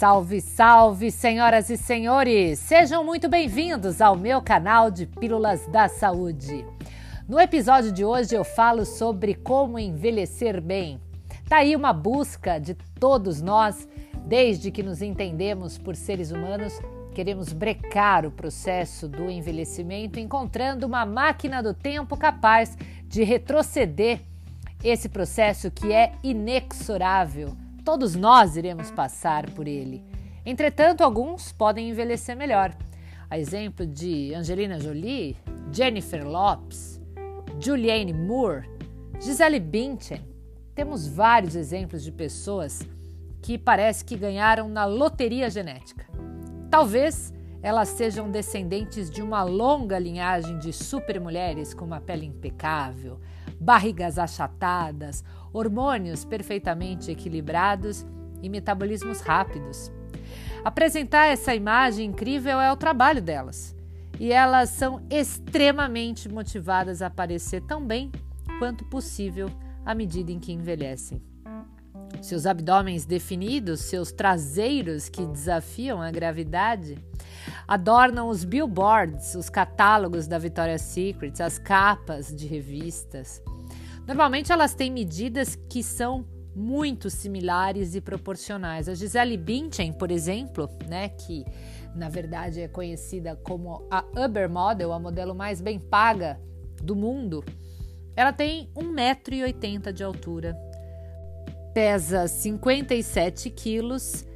Salve, salve, senhoras e senhores! Sejam muito bem-vindos ao meu canal de Pílulas da Saúde. No episódio de hoje eu falo sobre como envelhecer bem. Tá aí uma busca de todos nós, desde que nos entendemos por seres humanos, queremos brecar o processo do envelhecimento, encontrando uma máquina do tempo capaz de retroceder esse processo que é inexorável Todos nós iremos passar por ele. Entretanto, alguns podem envelhecer melhor. A exemplo de Angelina Jolie, Jennifer Lopes, Julianne Moore, Gisele Bündchen. Temos vários exemplos de pessoas que parece que ganharam na loteria genética. Talvez elas sejam descendentes de uma longa linhagem de supermulheres com uma pele impecável, barrigas achatadas, hormônios perfeitamente equilibrados e metabolismos rápidos. Apresentar essa imagem incrível é o trabalho delas. E elas são extremamente motivadas a aparecer tão bem quanto possível à medida em que envelhecem. Seus abdômenes definidos, seus traseiros que desafiam a gravidade, adornam os billboards, os catálogos da Victoria's Secret, as capas de revistas. Normalmente elas têm medidas que são muito similares e proporcionais. A Gisele Bündchen, por exemplo, né, que na verdade é conhecida como a Uber Model, a modelo mais bem paga do mundo, ela tem 1,80m de altura, pesa 57 quilos,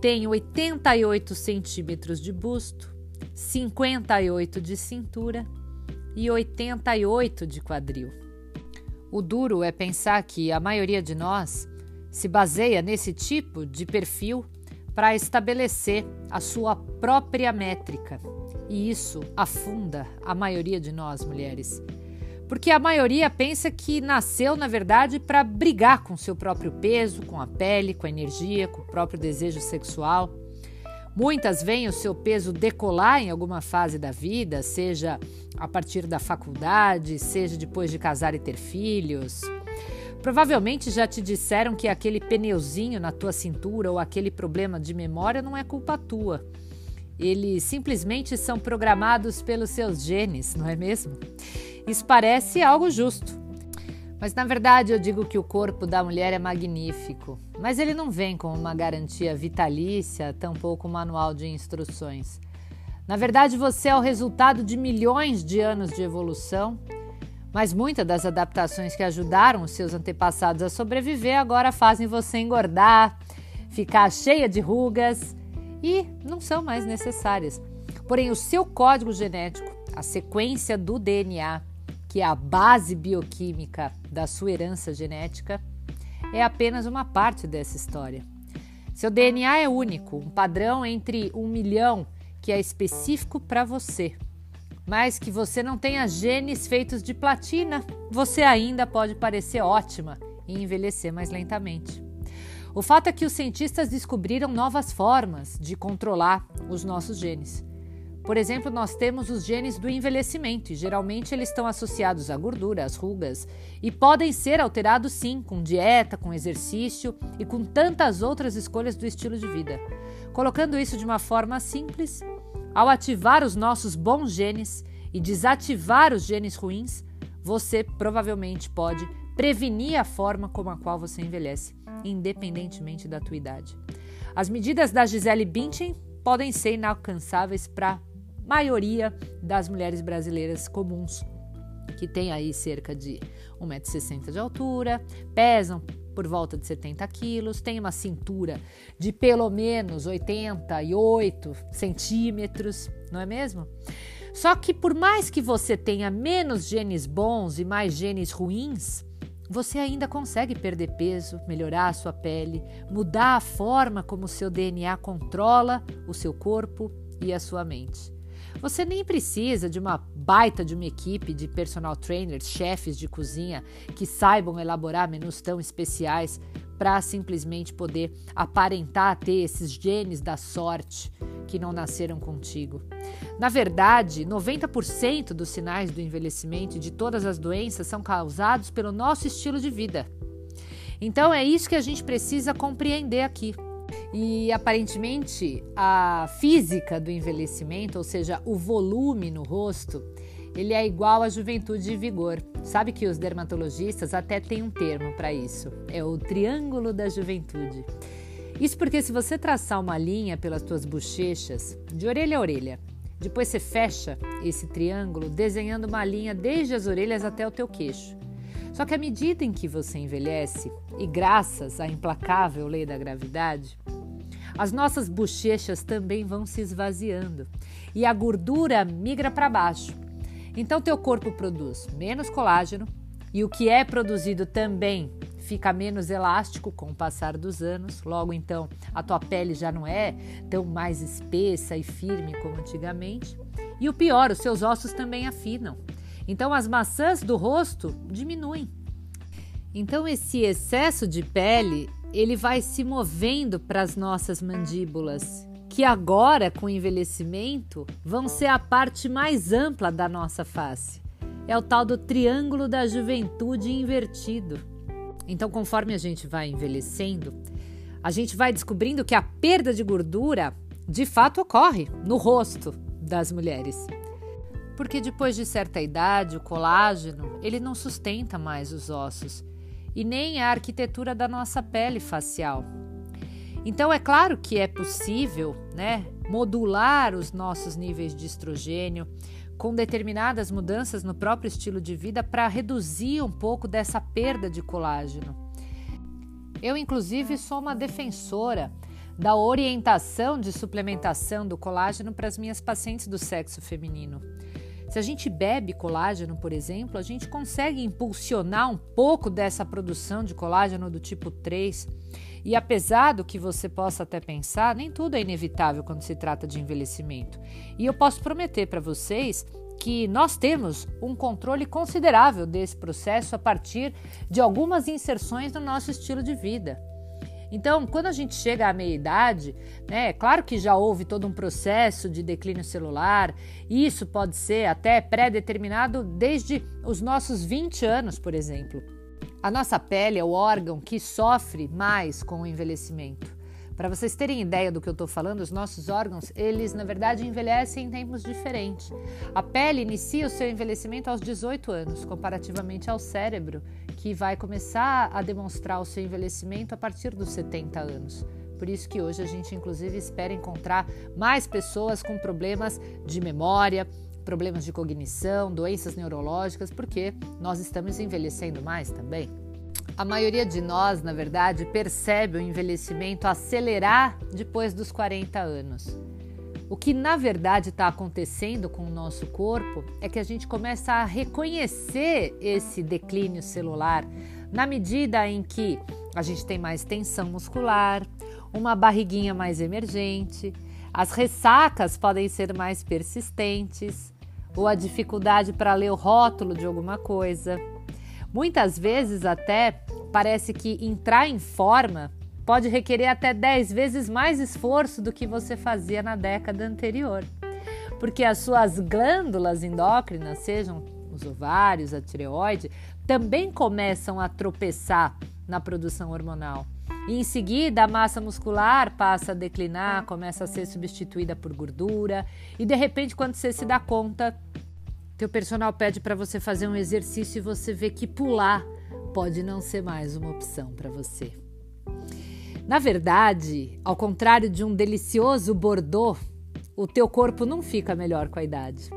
tem 88 centímetros de busto, 58 de cintura e 88 de quadril. O duro é pensar que a maioria de nós se baseia nesse tipo de perfil para estabelecer a sua própria métrica. E isso afunda a maioria de nós mulheres. Porque a maioria pensa que nasceu, na verdade, para brigar com seu próprio peso, com a pele, com a energia, com o próprio desejo sexual. Muitas veem o seu peso decolar em alguma fase da vida, seja a partir da faculdade, seja depois de casar e ter filhos. Provavelmente já te disseram que aquele pneuzinho na tua cintura ou aquele problema de memória não é culpa tua. Eles simplesmente são programados pelos seus genes, não é mesmo? Isso parece algo justo. Mas na verdade eu digo que o corpo da mulher é magnífico, mas ele não vem com uma garantia vitalícia, tampouco um manual de instruções. Na verdade, você é o resultado de milhões de anos de evolução, mas muitas das adaptações que ajudaram os seus antepassados a sobreviver agora fazem você engordar, ficar cheia de rugas e não são mais necessárias. Porém, o seu código genético, a sequência do DNA, que é a base bioquímica da sua herança genética, é apenas uma parte dessa história. Seu DNA é único, um padrão entre um milhão que é específico para você. Mas que você não tenha genes feitos de platina, você ainda pode parecer ótima e envelhecer mais lentamente. O fato é que os cientistas descobriram novas formas de controlar os nossos genes. Por exemplo, nós temos os genes do envelhecimento e geralmente eles estão associados à gordura, às rugas e podem ser alterados sim com dieta, com exercício e com tantas outras escolhas do estilo de vida. Colocando isso de uma forma simples, ao ativar os nossos bons genes e desativar os genes ruins, você provavelmente pode prevenir a forma como a qual você envelhece, independentemente da tua idade. As medidas da Gisele Bündchen podem ser inalcançáveis para maioria das mulheres brasileiras comuns, que tem aí cerca de 1,60m de altura, pesam por volta de 70 quilos, tem uma cintura de pelo menos 88 centímetros, não é mesmo? Só que por mais que você tenha menos genes bons e mais genes ruins, você ainda consegue perder peso, melhorar a sua pele, mudar a forma como o seu DNA controla o seu corpo e a sua mente. Você nem precisa de uma baita de uma equipe de personal trainers, chefes de cozinha que saibam elaborar menus tão especiais para simplesmente poder aparentar ter esses genes da sorte que não nasceram contigo. Na verdade, 90% dos sinais do envelhecimento e de todas as doenças são causados pelo nosso estilo de vida. Então é isso que a gente precisa compreender aqui. E aparentemente a física do envelhecimento, ou seja, o volume no rosto, ele é igual à juventude e vigor. Sabe que os dermatologistas até têm um termo para isso, é o triângulo da juventude. Isso porque se você traçar uma linha pelas tuas bochechas, de orelha a orelha, depois você fecha esse triângulo desenhando uma linha desde as orelhas até o teu queixo. Só que à medida em que você envelhece, e graças à implacável lei da gravidade, as nossas bochechas também vão se esvaziando e a gordura migra para baixo. Então teu corpo produz menos colágeno e o que é produzido também fica menos elástico com o passar dos anos. Logo então, a tua pele já não é tão mais espessa e firme como antigamente. E o pior, os seus ossos também afinam. Então as maçãs do rosto diminuem. Então esse excesso de pele, ele vai se movendo para as nossas mandíbulas que agora, com o envelhecimento, vão ser a parte mais ampla da nossa face. É o tal do triângulo da juventude invertido. Então, conforme a gente vai envelhecendo, a gente vai descobrindo que a perda de gordura de fato ocorre no rosto das mulheres. Porque depois de certa idade, o colágeno, ele não sustenta mais os ossos e nem a arquitetura da nossa pele facial. Então é claro que é possível, né, modular os nossos níveis de estrogênio com determinadas mudanças no próprio estilo de vida para reduzir um pouco dessa perda de colágeno. Eu inclusive sou uma defensora da orientação de suplementação do colágeno para as minhas pacientes do sexo feminino. Se a gente bebe colágeno, por exemplo, a gente consegue impulsionar um pouco dessa produção de colágeno do tipo 3 e apesar do que você possa até pensar, nem tudo é inevitável quando se trata de envelhecimento. E eu posso prometer para vocês que nós temos um controle considerável desse processo a partir de algumas inserções no nosso estilo de vida. Então, quando a gente chega à meia-idade, né, é claro que já houve todo um processo de declínio celular, isso pode ser até pré-determinado desde os nossos 20 anos, por exemplo. A nossa pele é o órgão que sofre mais com o envelhecimento. Para vocês terem ideia do que eu estou falando, os nossos órgãos, eles na verdade envelhecem em tempos diferentes. A pele inicia o seu envelhecimento aos 18 anos, comparativamente ao cérebro, que vai começar a demonstrar o seu envelhecimento a partir dos 70 anos. Por isso que hoje a gente inclusive espera encontrar mais pessoas com problemas de memória, problemas de cognição, doenças neurológicas, porque nós estamos envelhecendo mais também. A maioria de nós, na verdade, percebe o envelhecimento acelerar depois dos 40 anos. O que na verdade está acontecendo com o nosso corpo é que a gente começa a reconhecer esse declínio celular na medida em que a gente tem mais tensão muscular, uma barriguinha mais emergente, as ressacas podem ser mais persistentes, ou a dificuldade para ler o rótulo de alguma coisa. Muitas vezes, até parece que entrar em forma pode requerer até 10 vezes mais esforço do que você fazia na década anterior, porque as suas glândulas endócrinas, sejam os ovários, a tireoide, também começam a tropeçar na produção hormonal. E em seguida, a massa muscular passa a declinar, começa a ser substituída por gordura, e de repente, quando você se dá conta, teu personal pede para você fazer um exercício e você vê que pular pode não ser mais uma opção para você. Na verdade, ao contrário de um delicioso bordô, o teu corpo não fica melhor com a idade.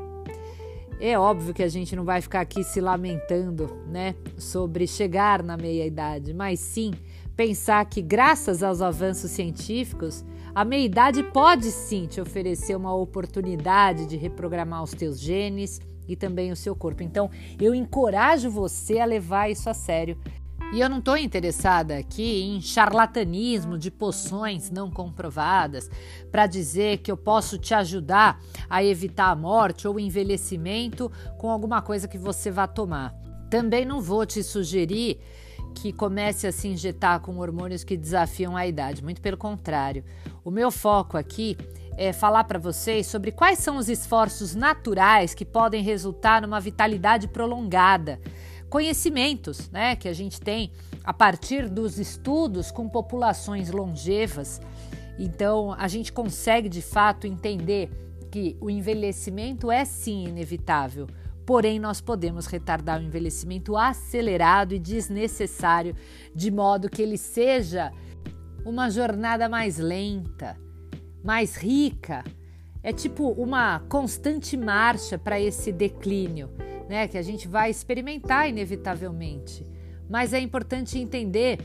É óbvio que a gente não vai ficar aqui se lamentando, né, sobre chegar na meia idade, mas sim pensar que graças aos avanços científicos, a meia idade pode sim te oferecer uma oportunidade de reprogramar os teus genes, e também o seu corpo. Então, eu encorajo você a levar isso a sério. E eu não estou interessada aqui em charlatanismo de poções não comprovadas para dizer que eu posso te ajudar a evitar a morte ou envelhecimento com alguma coisa que você vá tomar. Também não vou te sugerir que comece a se injetar com hormônios que desafiam a idade, muito pelo contrário. O meu foco aqui é, falar para vocês sobre quais são os esforços naturais que podem resultar numa vitalidade prolongada conhecimentos né, que a gente tem a partir dos estudos com populações longevas. Então, a gente consegue de fato entender que o envelhecimento é sim inevitável, porém, nós podemos retardar o envelhecimento acelerado e desnecessário, de modo que ele seja uma jornada mais lenta, mais rica. É tipo uma constante marcha para esse declínio, né, que a gente vai experimentar inevitavelmente. Mas é importante entender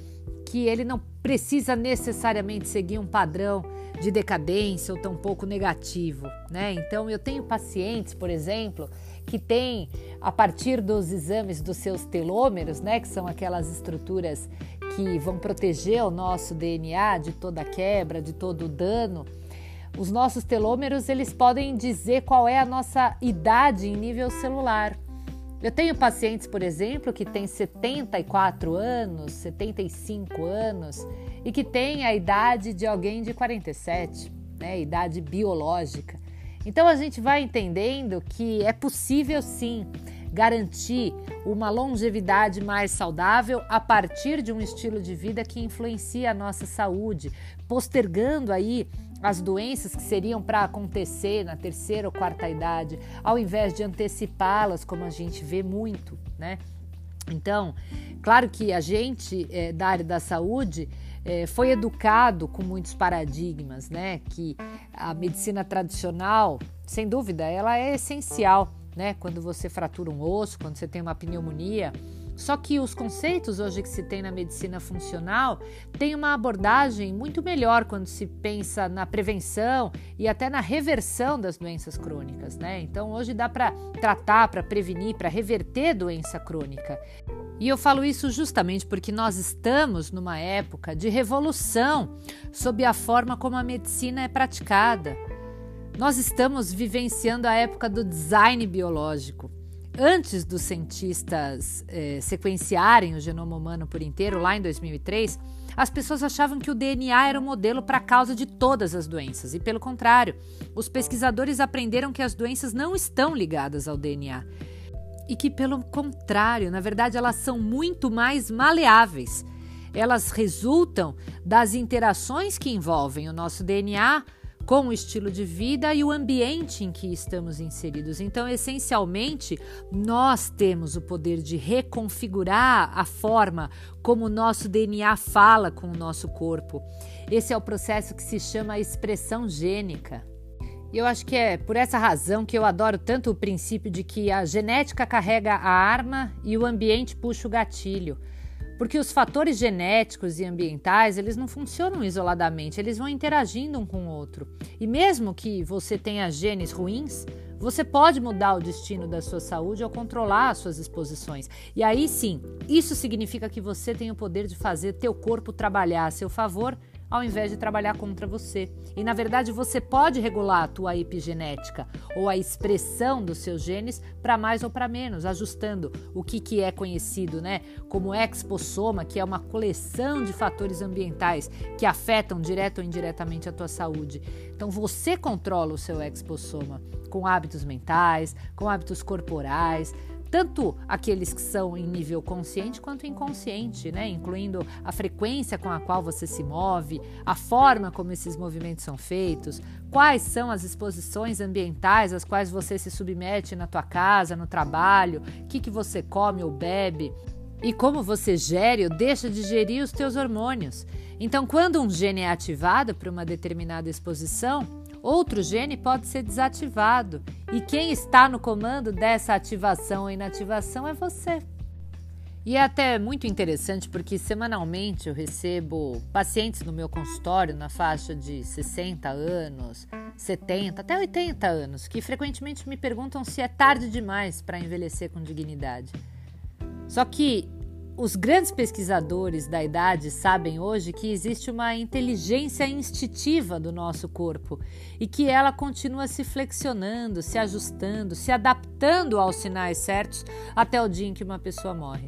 que ele não precisa necessariamente seguir um padrão de decadência ou tampouco negativo, né? Então eu tenho pacientes, por exemplo, que têm a partir dos exames dos seus telômeros, né, que são aquelas estruturas que vão proteger o nosso DNA de toda quebra, de todo dano, os nossos telômeros eles podem dizer qual é a nossa idade em nível celular. Eu tenho pacientes, por exemplo, que têm 74 anos, 75 anos e que têm a idade de alguém de 47, né, idade biológica. Então a gente vai entendendo que é possível sim garantir uma longevidade mais saudável a partir de um estilo de vida que influencia a nossa saúde, postergando aí as doenças que seriam para acontecer na terceira ou quarta idade, ao invés de antecipá-las, como a gente vê muito, né? Então, claro que a gente é, da área da saúde é, foi educado com muitos paradigmas, né? Que a medicina tradicional, sem dúvida, ela é essencial, né? Quando você fratura um osso, quando você tem uma pneumonia, só que os conceitos hoje que se tem na medicina funcional têm uma abordagem muito melhor quando se pensa na prevenção e até na reversão das doenças crônicas, né? Então hoje dá para tratar, para prevenir, para reverter doença crônica. E eu falo isso justamente porque nós estamos numa época de revolução sob a forma como a medicina é praticada. Nós estamos vivenciando a época do design biológico antes dos cientistas é, sequenciarem o genoma humano por inteiro, lá em 2003, as pessoas achavam que o DNA era o modelo para a causa de todas as doenças. E pelo contrário, os pesquisadores aprenderam que as doenças não estão ligadas ao DNA. E que, pelo contrário, na verdade, elas são muito mais maleáveis. Elas resultam das interações que envolvem o nosso DNA com o estilo de vida e o ambiente em que estamos inseridos. Então, essencialmente, nós temos o poder de reconfigurar a forma como o nosso DNA fala com o nosso corpo. Esse é o processo que se chama expressão gênica. E eu acho que é por essa razão que eu adoro tanto o princípio de que a genética carrega a arma e o ambiente puxa o gatilho. Porque os fatores genéticos e ambientais, eles não funcionam isoladamente, eles vão interagindo um com o outro. E mesmo que você tenha genes ruins, você pode mudar o destino da sua saúde ao controlar as suas exposições. E aí sim, isso significa que você tem o poder de fazer teu corpo trabalhar a seu favor ao invés de trabalhar contra você. E na verdade você pode regular a tua epigenética ou a expressão dos seus genes para mais ou para menos, ajustando o que, que é conhecido né, como expossoma, que é uma coleção de fatores ambientais que afetam direto ou indiretamente a tua saúde. Então você controla o seu expossoma com hábitos mentais, com hábitos corporais, tanto aqueles que são em nível consciente quanto inconsciente, né? incluindo a frequência com a qual você se move, a forma como esses movimentos são feitos, quais são as exposições ambientais às quais você se submete na tua casa, no trabalho, o que, que você come ou bebe e como você gere ou deixa de gerir os teus hormônios. Então, quando um gene é ativado para uma determinada exposição, outro gene pode ser desativado e quem está no comando dessa ativação ou inativação é você. E é até muito interessante porque semanalmente eu recebo pacientes no meu consultório na faixa de 60 anos, 70, até 80 anos, que frequentemente me perguntam se é tarde demais para envelhecer com dignidade. Só que os grandes pesquisadores da idade sabem hoje que existe uma inteligência instintiva do nosso corpo e que ela continua se flexionando, se ajustando, se adaptando aos sinais certos até o dia em que uma pessoa morre.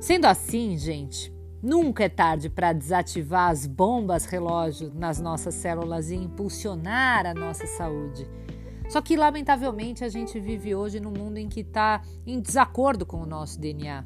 Sendo assim, gente, nunca é tarde para desativar as bombas relógio nas nossas células e impulsionar a nossa saúde. Só que, lamentavelmente, a gente vive hoje num mundo em que está em desacordo com o nosso DNA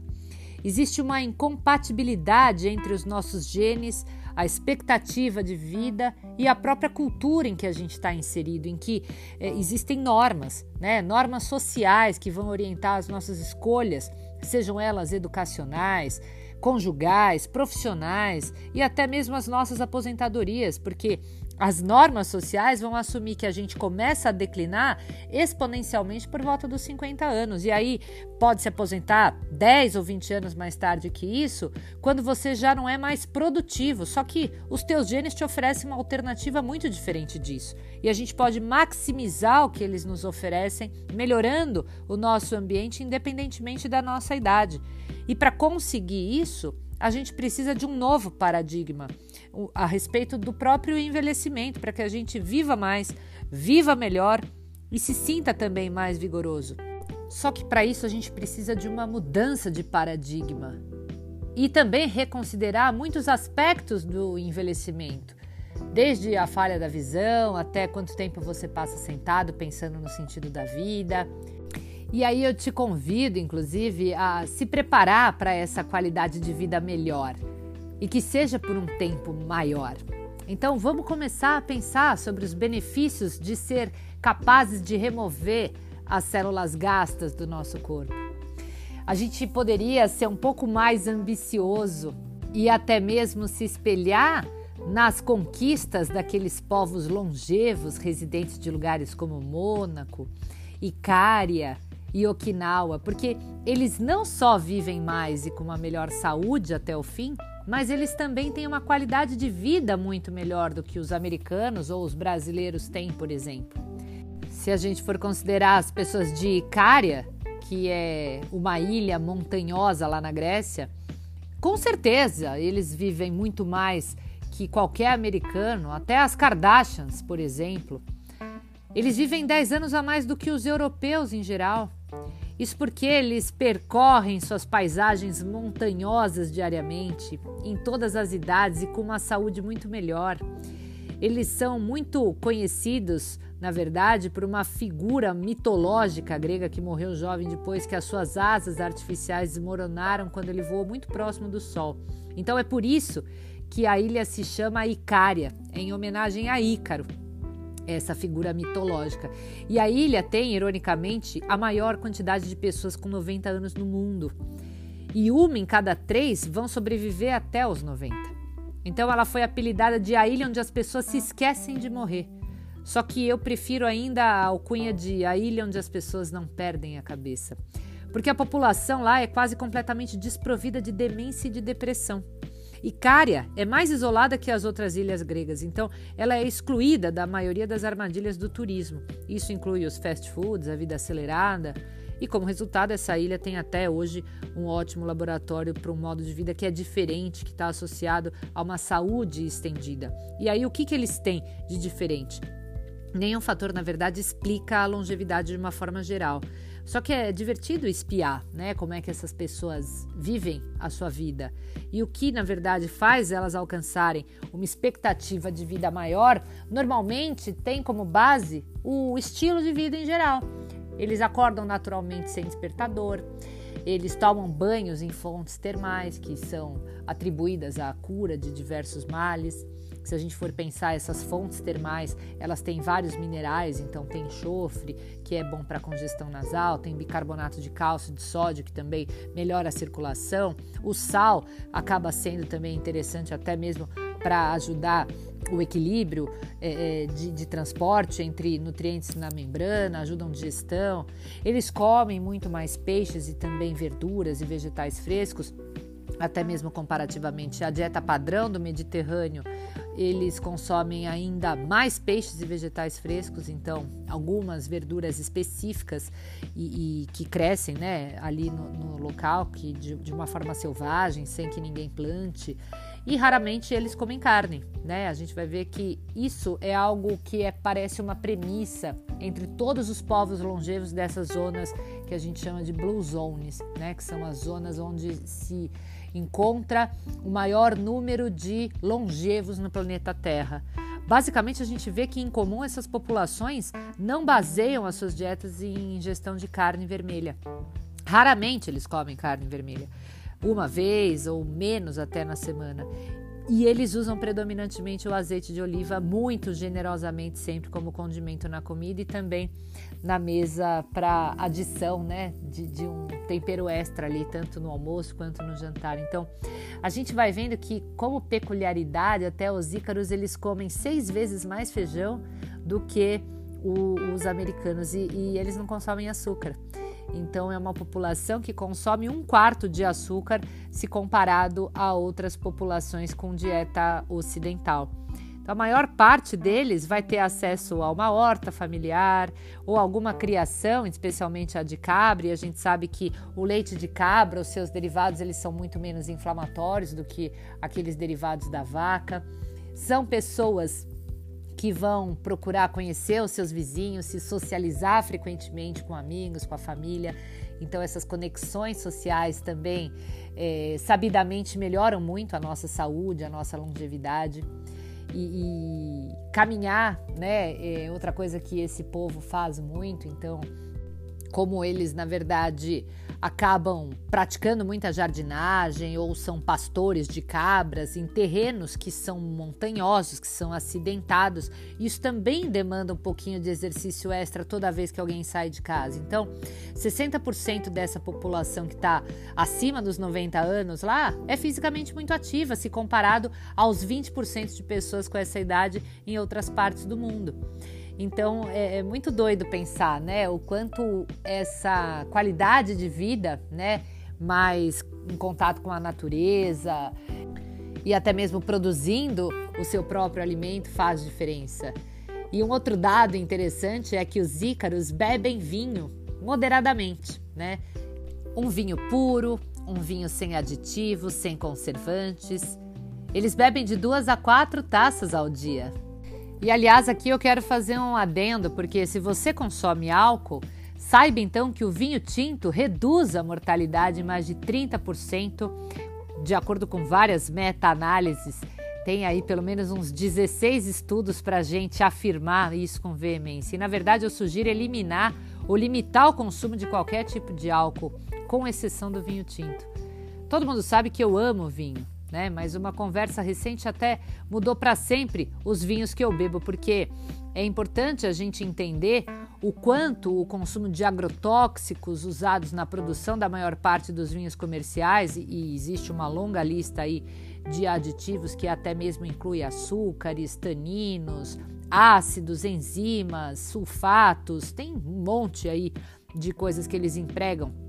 existe uma incompatibilidade entre os nossos genes, a expectativa de vida e a própria cultura em que a gente está inserido, em que é, existem normas, né? normas sociais que vão orientar as nossas escolhas, sejam elas educacionais, conjugais, profissionais e até mesmo as nossas aposentadorias, porque as normas sociais vão assumir que a gente começa a declinar exponencialmente por volta dos 50 anos. E aí pode se aposentar 10 ou 20 anos mais tarde que isso, quando você já não é mais produtivo. Só que os teus genes te oferecem uma alternativa muito diferente disso. E a gente pode maximizar o que eles nos oferecem, melhorando o nosso ambiente independentemente da nossa idade. E para conseguir isso, a gente precisa de um novo paradigma a respeito do próprio envelhecimento, para que a gente viva mais, viva melhor e se sinta também mais vigoroso. Só que para isso a gente precisa de uma mudança de paradigma e também reconsiderar muitos aspectos do envelhecimento, desde a falha da visão até quanto tempo você passa sentado pensando no sentido da vida. E aí eu te convido, inclusive, a se preparar para essa qualidade de vida melhor e que seja por um tempo maior. Então vamos começar a pensar sobre os benefícios de ser capazes de remover as células gastas do nosso corpo. A gente poderia ser um pouco mais ambicioso e até mesmo se espelhar nas conquistas daqueles povos longevos residentes de lugares como Mônaco, Icária e Okinawa, porque eles não só vivem mais e com uma melhor saúde até o fim, mas eles também têm uma qualidade de vida muito melhor do que os americanos ou os brasileiros têm, por exemplo. Se a gente for considerar as pessoas de Icária, que é uma ilha montanhosa lá na Grécia, com certeza eles vivem muito mais que qualquer americano, até as Kardashians, por exemplo. Eles vivem 10 anos a mais do que os europeus em geral. Isso porque eles percorrem suas paisagens montanhosas diariamente, em todas as idades e com uma saúde muito melhor. Eles são muito conhecidos, na verdade, por uma figura mitológica grega que morreu jovem depois que as suas asas artificiais desmoronaram quando ele voou muito próximo do Sol. Então é por isso que a ilha se chama Icária, em homenagem a Ícaro, essa figura mitológica. E a ilha tem, ironicamente, a maior quantidade de pessoas com 90 anos no mundo. E uma em cada três vão sobreviver até os 90. Então ela foi apelidada de a ilha onde as pessoas se esquecem de morrer. Só que eu prefiro ainda a alcunha de a ilha onde as pessoas não perdem a cabeça. Porque a população lá é quase completamente desprovida de demência e de depressão. Icária é mais isolada que as outras ilhas gregas, então ela é excluída da maioria das armadilhas do turismo. Isso inclui os fast foods, a vida acelerada. E como resultado, essa ilha tem até hoje um ótimo laboratório para um modo de vida que é diferente, que está associado a uma saúde estendida. E aí, o que, que eles têm de diferente? Nenhum fator, na verdade, explica a longevidade de uma forma geral. Só que é divertido espiar, né? Como é que essas pessoas vivem a sua vida. E o que, na verdade, faz elas alcançarem uma expectativa de vida maior, normalmente tem como base o estilo de vida em geral. Eles acordam naturalmente sem despertador, eles tomam banhos em fontes termais que são atribuídas à cura de diversos males. Se a gente for pensar essas fontes termais, elas têm vários minerais, então tem enxofre, que é bom para congestão nasal, tem bicarbonato de cálcio, de sódio, que também melhora a circulação. O sal acaba sendo também interessante até mesmo para ajudar o equilíbrio é, é, de, de, transporte entre nutrientes na membrana, ajudam digestão. Eles comem muito mais peixes e também verduras e vegetais frescos até mesmo comparativamente à dieta padrão do Mediterrâneo, eles consomem ainda mais peixes e vegetais frescos, então algumas verduras específicas e, e que crescem né, ali no, no local, que de, de, uma forma selvagem, sem que ninguém plante. E raramente eles comem carne, né? A gente vai ver que isso é algo que é, parece uma premissa entre todos os povos longevos dessas zonas que a gente chama de blue zones, né? Que são as zonas onde se encontra o maior número de longevos no planeta Terra. Basicamente, a gente vê que em comum essas populações não baseiam as suas dietas em ingestão de carne vermelha. Raramente eles comem carne vermelha. uma vez ou menos até na semana. E eles usam predominantemente o azeite de oliva muito generosamente sempre como condimento na comida e também na mesa para adição, né, de, de, um tempero extra ali, tanto no almoço quanto no jantar. Então, a gente vai vendo que como peculiaridade até os ícaros eles comem seis vezes mais feijão do que o, os americanos e, e eles não consomem açúcar. Então, é uma população que consome um quarto de açúcar se comparado a outras populações com dieta ocidental. Então, a maior parte deles vai ter acesso a uma horta familiar ou alguma criação, especialmente a de cabra, e a gente sabe que o leite de cabra, os seus derivados, eles são muito menos inflamatórios do que aqueles derivados da vaca. São pessoas que vão procurar conhecer os seus vizinhos, se socializar frequentemente com amigos, com a família. Então, essas conexões sociais também, é, sabidamente, melhoram muito a nossa saúde, a nossa longevidade. E, e caminhar, né, é outra coisa que esse povo faz muito. Então, como eles, na verdade, acabam praticando muita jardinagem ou são pastores de cabras em terrenos que são montanhosos, que são acidentados. Isso também demanda um pouquinho de exercício extra toda vez que alguém sai de casa. Então, 60% dessa população que está acima dos 90 anos lá é fisicamente muito ativa se comparado aos 20% de pessoas com essa idade em outras partes do mundo. Então é, é, muito doido pensar, né, o quanto essa qualidade de vida, né, mais em contato com a natureza e até mesmo produzindo o seu próprio alimento faz diferença. E um outro dado interessante é que os ícaros bebem vinho moderadamente, né? Um vinho puro, um vinho sem aditivos, sem conservantes. Eles bebem de duas a quatro taças ao dia. E aliás, aqui eu quero fazer um adendo, porque se você consome álcool, saiba então que o vinho tinto reduz a mortalidade em mais de 30%, de acordo com várias meta-análises. Tem aí pelo menos uns 16 estudos para a gente afirmar isso com veemência. E na verdade eu sugiro eliminar ou limitar o consumo de qualquer tipo de álcool, com exceção do vinho tinto. Todo mundo sabe que eu amo vinho né? Mas uma conversa recente até mudou para sempre os vinhos que eu bebo, porque é importante a gente entender o quanto o consumo de agrotóxicos usados na produção da maior parte dos vinhos comerciais, e existe uma longa lista aí de aditivos que até mesmo inclui açúcares, taninos, ácidos, enzimas, sulfatos, tem um monte aí de coisas que eles empregam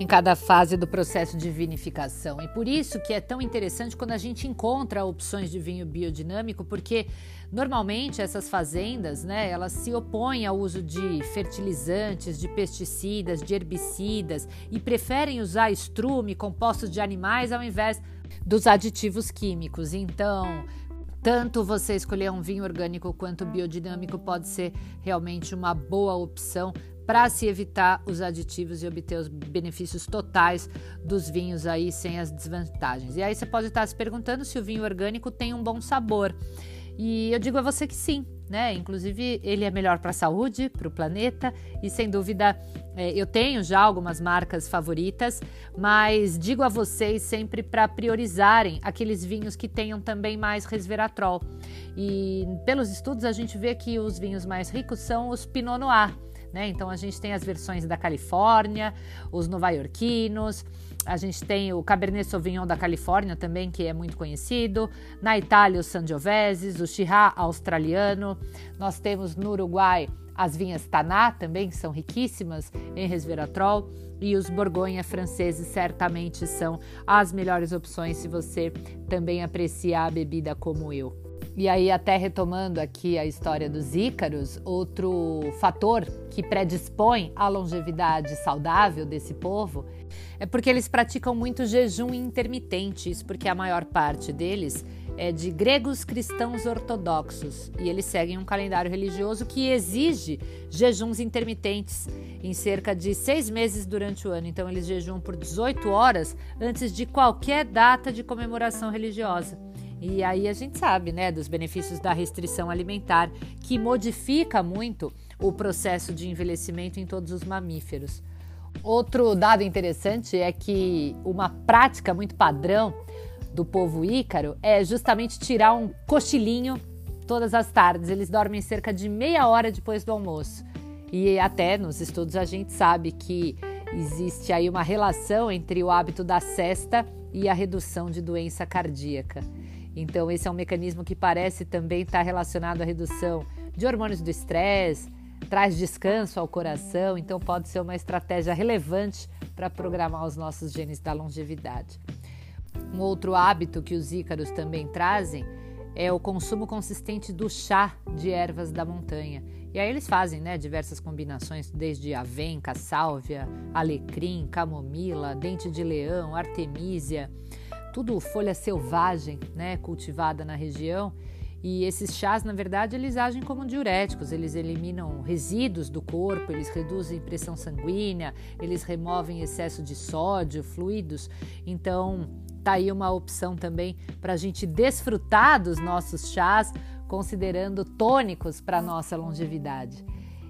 em cada fase do processo de vinificação. E por isso que é tão interessante quando a gente encontra opções de vinho biodinâmico, porque normalmente essas fazendas, né, elas se opõem ao uso de fertilizantes, de pesticidas, de herbicidas e preferem usar estrume, compostos de animais ao invés dos aditivos químicos. Então, tanto você escolher um vinho orgânico quanto biodinâmico pode ser realmente uma boa opção para se evitar os aditivos e obter os benefícios totais dos vinhos aí sem as desvantagens. E aí você pode estar se perguntando se o vinho orgânico tem um bom sabor. E eu digo a você que sim, né? Inclusive, ele é melhor para a saúde, para o planeta, e sem dúvida é, eu tenho já algumas marcas favoritas, mas digo a vocês sempre para priorizarem aqueles vinhos que tenham também mais resveratrol. E pelos estudos a gente vê que os vinhos mais ricos são os Pinot Noir. Né? Então a gente tem as versões da Califórnia, os nova-iorquinos, a gente tem o Cabernet Sauvignon da Califórnia também, que é muito conhecido. Na Itália, os Sangioveses, o Chirá australiano. Nós temos no Uruguai as vinhas Taná também, que são riquíssimas em resveratrol. E os Borgonha franceses certamente são as melhores opções se você também apreciar a bebida como eu. E aí, até retomando aqui a história dos ícaros, outro fator que predispõe à longevidade saudável desse povo é porque eles praticam muito jejum intermitente, isso porque a maior parte deles é de gregos cristãos ortodoxos e eles seguem um calendário religioso que exige jejuns intermitentes em cerca de seis meses durante o ano. Então, eles jejuam por 18 horas antes de qualquer data de comemoração religiosa. E aí a gente sabe, né, dos benefícios da restrição alimentar, que modifica muito o processo de envelhecimento em todos os mamíferos. Outro dado interessante é que uma prática muito padrão do povo ícaro é justamente tirar um cochilinho todas as tardes. Eles dormem cerca de meia hora depois do almoço. E até nos estudos a gente sabe que existe aí uma relação entre o hábito da cesta e a redução de doença cardíaca. Então, esse é um mecanismo que parece também estar relacionado à redução de hormônios do estresse, traz descanso ao coração, então pode ser uma estratégia relevante para programar os nossos genes da longevidade. Um outro hábito que os ícaros também trazem é o consumo consistente do chá de ervas da montanha. E aí eles fazem né, diversas combinações, desde avenca, sálvia, alecrim, camomila, dente de leão, artemisia, tudo folha selvagem, né, cultivada na região. E esses chás, na verdade, eles agem como diuréticos, eles eliminam resíduos do corpo, eles reduzem pressão sanguínea, eles removem excesso de sódio, fluidos. Então, tá aí uma opção também para a gente desfrutar dos nossos chás, considerando tônicos para nossa longevidade.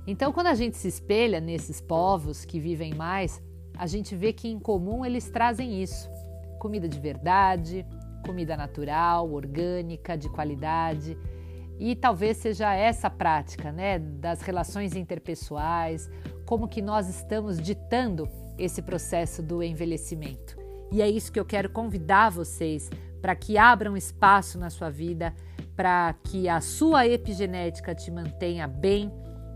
Então, quando a gente se espelha nesses povos que vivem mais, a gente vê que em comum eles trazem isso: comida de verdade, comida natural, orgânica, de qualidade. E talvez seja essa prática, né, das relações interpessoais, como que nós estamos ditando esse processo do envelhecimento. E é isso que eu quero convidar vocês para que abram espaço na sua vida, para que a sua epigenética te mantenha bem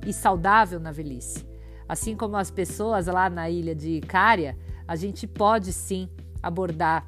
e saudável na velhice. Assim como as pessoas lá na ilha de Icária, a gente pode sim abordar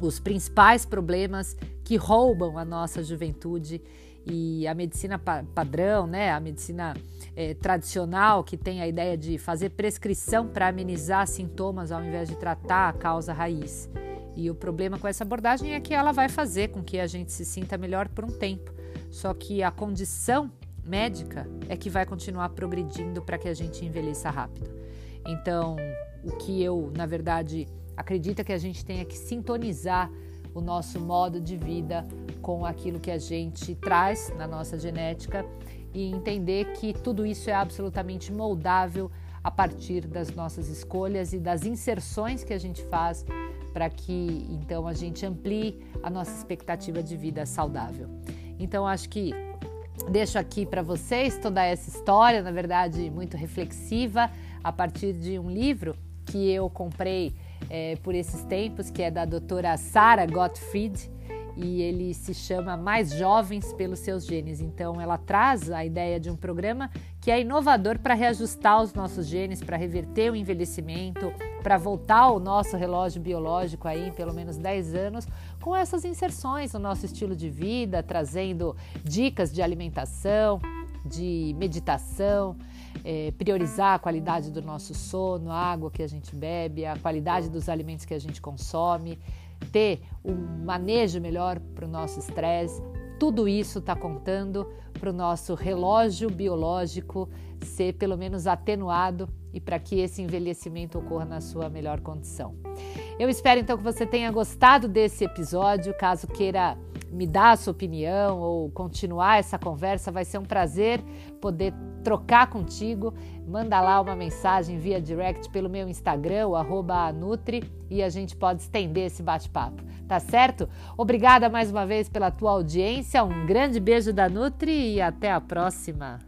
os principais problemas que roubam a nossa juventude e a medicina pa padrão, né, a medicina é, tradicional que tem a ideia de fazer prescrição para amenizar sintomas ao invés de tratar a causa raiz. E o problema com essa abordagem é que ela vai fazer com que a gente se sinta melhor por um tempo. Só que a condição médica é que vai continuar progredindo para que a gente envelheça rápido. Então, o que eu, na verdade, acredita que a gente tenha que sintonizar o nosso modo de vida com aquilo que a gente traz na nossa genética e entender que tudo isso é absolutamente moldável a partir das nossas escolhas e das inserções que a gente faz para que então a gente amplie a nossa expectativa de vida saudável. Então acho que deixo aqui para vocês toda essa história, na verdade muito reflexiva, a partir de um livro que eu comprei é, por esses tempos, que é da doutora Sarah Gottfried, e ele se chama Mais Jovens pelos Seus Genes. Então, ela traz a ideia de um programa que é inovador para reajustar os nossos genes, para reverter o envelhecimento, para voltar o nosso relógio biológico aí em pelo menos 10 anos, com essas inserções no nosso estilo de vida, trazendo dicas de alimentação, de meditação, é, priorizar a qualidade do nosso sono, a água que a gente bebe, a qualidade dos alimentos que a gente consome, ter um manejo melhor para o nosso estresse. Tudo isso está contando para o nosso relógio biológico ser pelo menos atenuado e para que esse envelhecimento ocorra na sua melhor condição. Eu espero então que você tenha gostado desse episódio. Caso queira me dar a sua opinião ou continuar essa conversa, vai ser um prazer poder trocar contigo. Manda lá uma mensagem via direct pelo meu Instagram, Nutri, e a gente pode estender esse bate-papo, tá certo? Obrigada mais uma vez pela tua audiência, um grande beijo da Nutri e até a próxima!